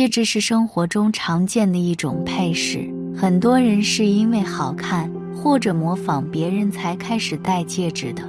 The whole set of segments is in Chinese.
戒指是生活中常见的一种配饰，很多人是因为好看或者模仿别人才开始戴戒指的。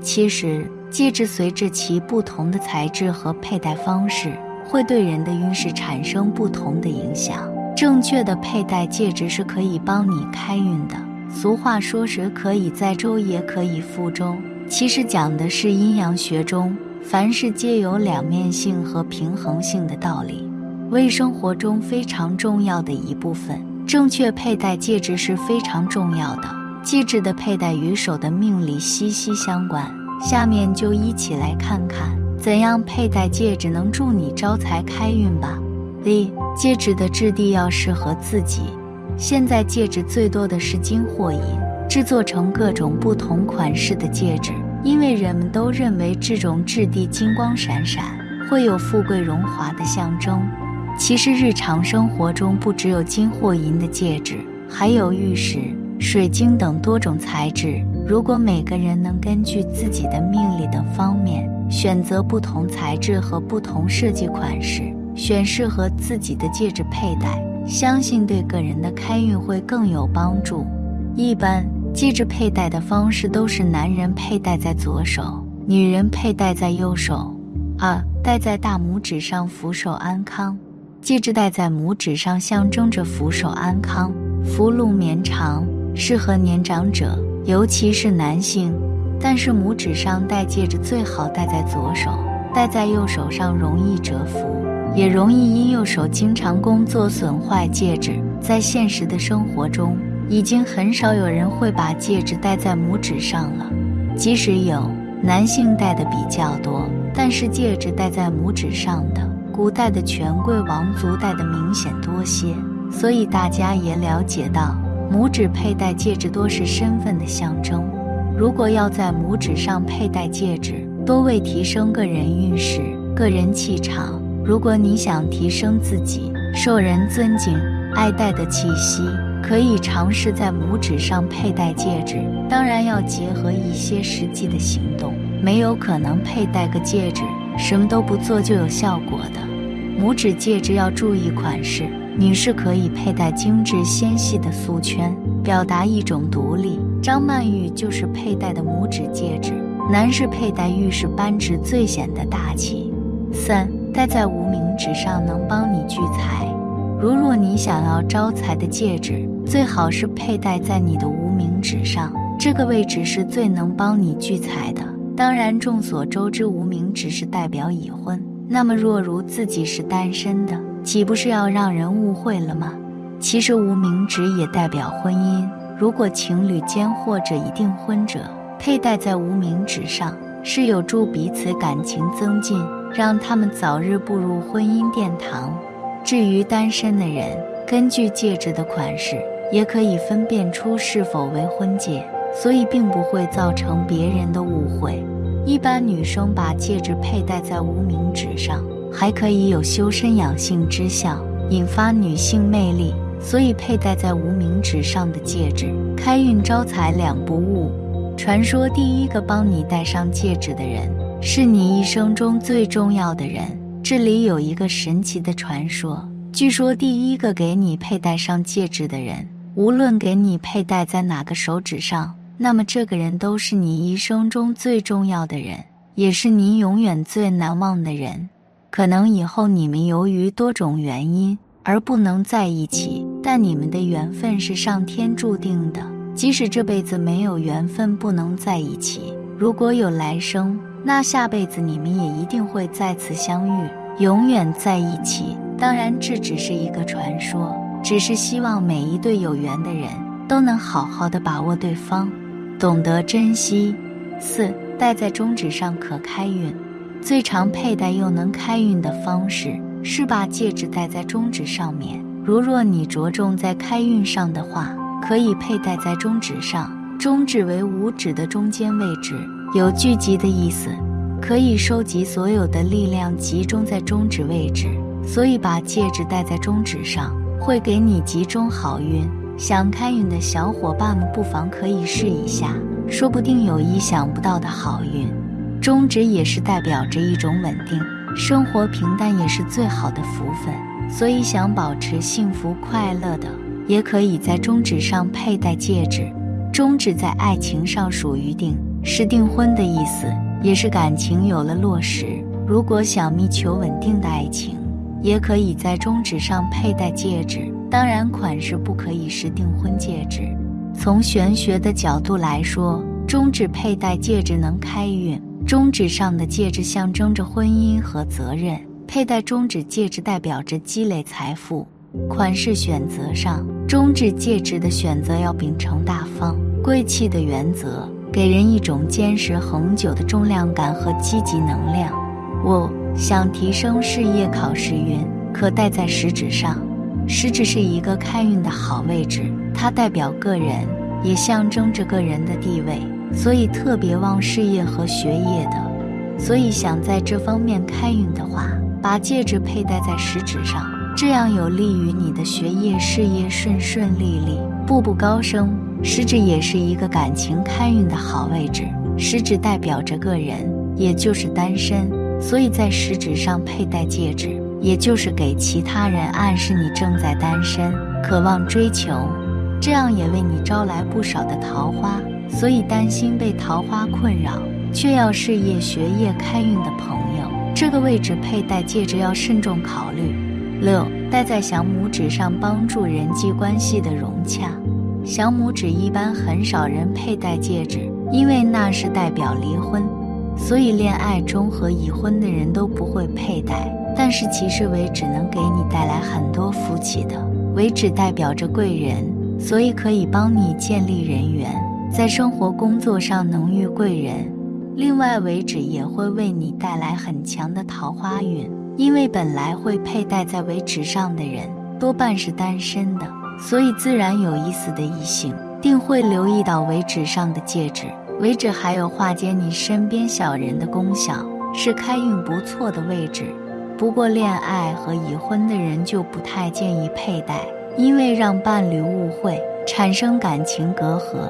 其实，戒指随着其不同的材质和佩戴方式，会对人的运势产生不同的影响。正确的佩戴戒指是可以帮你开运的。俗话说：“蛇可以载舟，也可以覆舟。”其实讲的是阴阳学中凡事皆有两面性和平衡性的道理。为生活中非常重要的一部分，正确佩戴戒指是非常重要的。戒指的佩戴与手的命理息息相关。下面就一起来看看怎样佩戴戒指能助你招财开运吧。一、戒指的质地要适合自己。现在戒指最多的是金或银，制作成各种不同款式的戒指，因为人们都认为这种质地金光闪闪，会有富贵荣华的象征。其实日常生活中不只有金或银的戒指，还有玉石、水晶等多种材质。如果每个人能根据自己的命理等方面选择不同材质和不同设计款式，选适合自己的戒指佩戴，相信对个人的开运会更有帮助。一般戒指佩戴的方式都是男人佩戴在左手，女人佩戴在右手。二戴在大拇指上，福寿安康。戒指戴在拇指上，象征着福寿安康、福禄绵长，适合年长者，尤其是男性。但是拇指上戴戒指最好戴在左手，戴在右手上容易折福，也容易因右手经常工作损坏戒指。在现实的生活中，已经很少有人会把戒指戴在拇指上了，即使有，男性戴的比较多，但是戒指戴在拇指上的。古代的权贵王族戴的明显多些，所以大家也了解到，拇指佩戴戒指多是身份的象征。如果要在拇指上佩戴戒指，多为提升个人运势、个人气场。如果你想提升自己受人尊敬、爱戴的气息，可以尝试在拇指上佩戴戒指。当然要结合一些实际的行动，没有可能佩戴个戒指。什么都不做就有效果的，拇指戒指要注意款式。女士可以佩戴精致纤细的素圈，表达一种独立。张曼玉就是佩戴的拇指戒指。男士佩戴玉石扳指最显得大气。三，戴在无名指上能帮你聚财。如若你想要招财的戒指，最好是佩戴在你的无名指上，这个位置是最能帮你聚财的。当然，众所周知，无名指是代表已婚。那么，若如自己是单身的，岂不是要让人误会了吗？其实，无名指也代表婚姻。如果情侣间或者已订婚者佩戴在无名指上，是有助彼此感情增进，让他们早日步入婚姻殿堂。至于单身的人，根据戒指的款式，也可以分辨出是否为婚戒。所以并不会造成别人的误会。一般女生把戒指佩戴在无名指上，还可以有修身养性之效，引发女性魅力。所以佩戴在无名指上的戒指，开运招财两不误。传说第一个帮你戴上戒指的人，是你一生中最重要的人。这里有一个神奇的传说，据说第一个给你佩戴上戒指的人，无论给你佩戴在哪个手指上。那么，这个人都是你一生中最重要的人，也是你永远最难忘的人。可能以后你们由于多种原因而不能在一起，但你们的缘分是上天注定的。即使这辈子没有缘分，不能在一起，如果有来生，那下辈子你们也一定会再次相遇，永远在一起。当然，这只是一个传说，只是希望每一对有缘的人都能好好的把握对方。懂得珍惜。四戴在中指上可开运。最常佩戴又能开运的方式是把戒指戴在中指上面。如若你着重在开运上的话，可以佩戴在中指上。中指为五指的中间位置，有聚集的意思，可以收集所有的力量集中在中指位置。所以把戒指戴在中指上，会给你集中好运。想开运的小伙伴们，不妨可以试一下，说不定有意想不到的好运。中指也是代表着一种稳定，生活平淡也是最好的福分。所以想保持幸福快乐的，也可以在中指上佩戴戒指。中指在爱情上属于定，是订婚的意思，也是感情有了落实。如果想觅求稳定的爱情，也可以在中指上佩戴戒指。当然，款式不可以是订婚戒指。从玄学的角度来说，中指佩戴戒指能开运。中指上的戒指象征着婚姻和责任，佩戴中指戒指代表着积累财富。款式选择上，中指戒指的选择要秉承大方、贵气的原则，给人一种坚实恒久的重量感和积极能量。我想提升事业考试运，可戴在食指上。食指是一个开运的好位置，它代表个人，也象征着个人的地位。所以特别旺事业和学业的，所以想在这方面开运的话，把戒指佩戴在食指上，这样有利于你的学业事业顺顺利利，步步高升。食指也是一个感情开运的好位置，食指代表着个人，也就是单身，所以在食指上佩戴戒指，也就是给其他人暗示你正在单身，渴望追求，这样也为你招来不少的桃花。所以担心被桃花困扰，却要事业学业开运的朋友，这个位置佩戴戒指要慎重考虑。六，戴在小拇指上帮助人际关系的融洽。小拇指一般很少人佩戴戒指，因为那是代表离婚，所以恋爱中和已婚的人都不会佩戴。但是其实尾指能给你带来很多福气的，尾指代表着贵人，所以可以帮你建立人缘。在生活工作上能遇贵人，另外尾指也会为你带来很强的桃花运，因为本来会佩戴在尾指上的人多半是单身的，所以自然有意思的异性定会留意到尾指上的戒指。尾指还有化解你身边小人的功效，是开运不错的位置。不过恋爱和已婚的人就不太建议佩戴，因为让伴侣误会，产生感情隔阂。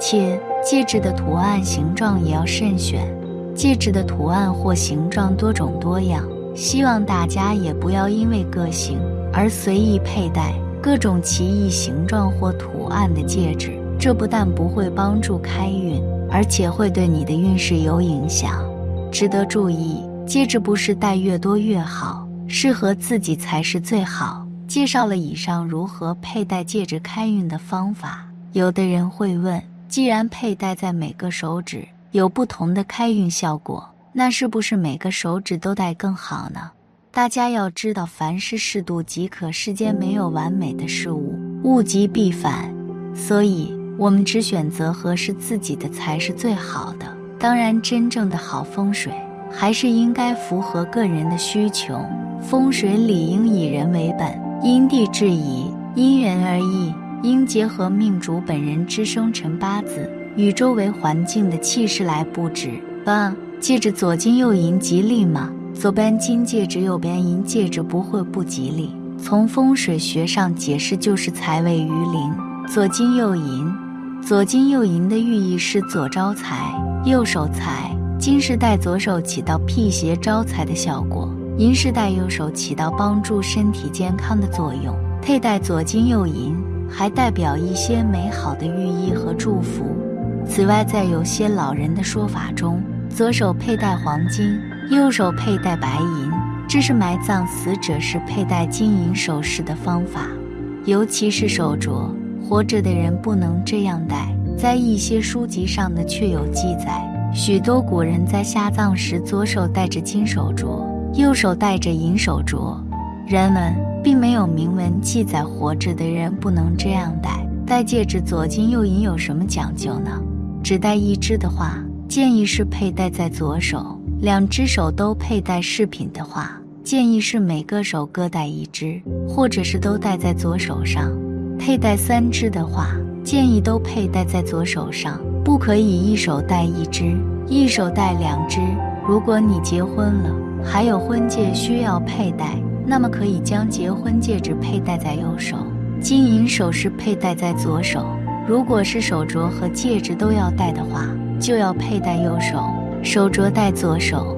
且戒指的图案形状也要慎选，戒指的图案或形状多种多样，希望大家也不要因为个性而随意佩戴各种奇异形状或图案的戒指。这不但不会帮助开运，而且会对你的运势有影响。值得注意，戒指不是戴越多越好，适合自己才是最好。介绍了以上如何佩戴戒指开运的方法，有的人会问。既然佩戴在每个手指有不同的开运效果，那是不是每个手指都戴更好呢？大家要知道，凡事适度即可，世间没有完美的事物，物极必反，所以我们只选择合适自己的才是最好的。当然，真正的好风水还是应该符合个人的需求，风水理应以人为本，因地制宜，因人而异。应结合命主本人之生辰八字与周围环境的气势来布置。八戒指左金右银吉利吗？左边金戒指，右边银戒指不会不吉利。从风水学上解释，就是财位于邻，左金右银。左金右银的寓意是左招财，右守财。金饰带左手起到辟邪招财的效果，银饰带右手起到帮助身体健康的作用。佩戴左金右银。还代表一些美好的寓意和祝福。此外，在有些老人的说法中，左手佩戴黄金，右手佩戴白银，这是埋葬死者时佩戴金银首饰的方法。尤其是手镯，活着的人不能这样戴。在一些书籍上的却有记载，许多古人在下葬时，左手戴着金手镯，右手戴着银手镯。人们。并没有明文记载活着的人不能这样戴。戴戒指左金右银有什么讲究呢？只戴一只的话，建议是佩戴在左手。两只手都佩戴饰品的话，建议是每个手各戴一只，或者是都戴在左手上。佩戴三只的话，建议都佩戴在左手上，不可以一手戴一只，一手戴两只。如果你结婚了，还有婚戒需要佩戴，那么可以将结婚戒指佩戴在右手，金银首饰佩戴在左手。如果是手镯和戒指都要戴的话，就要佩戴右手，手镯戴左手。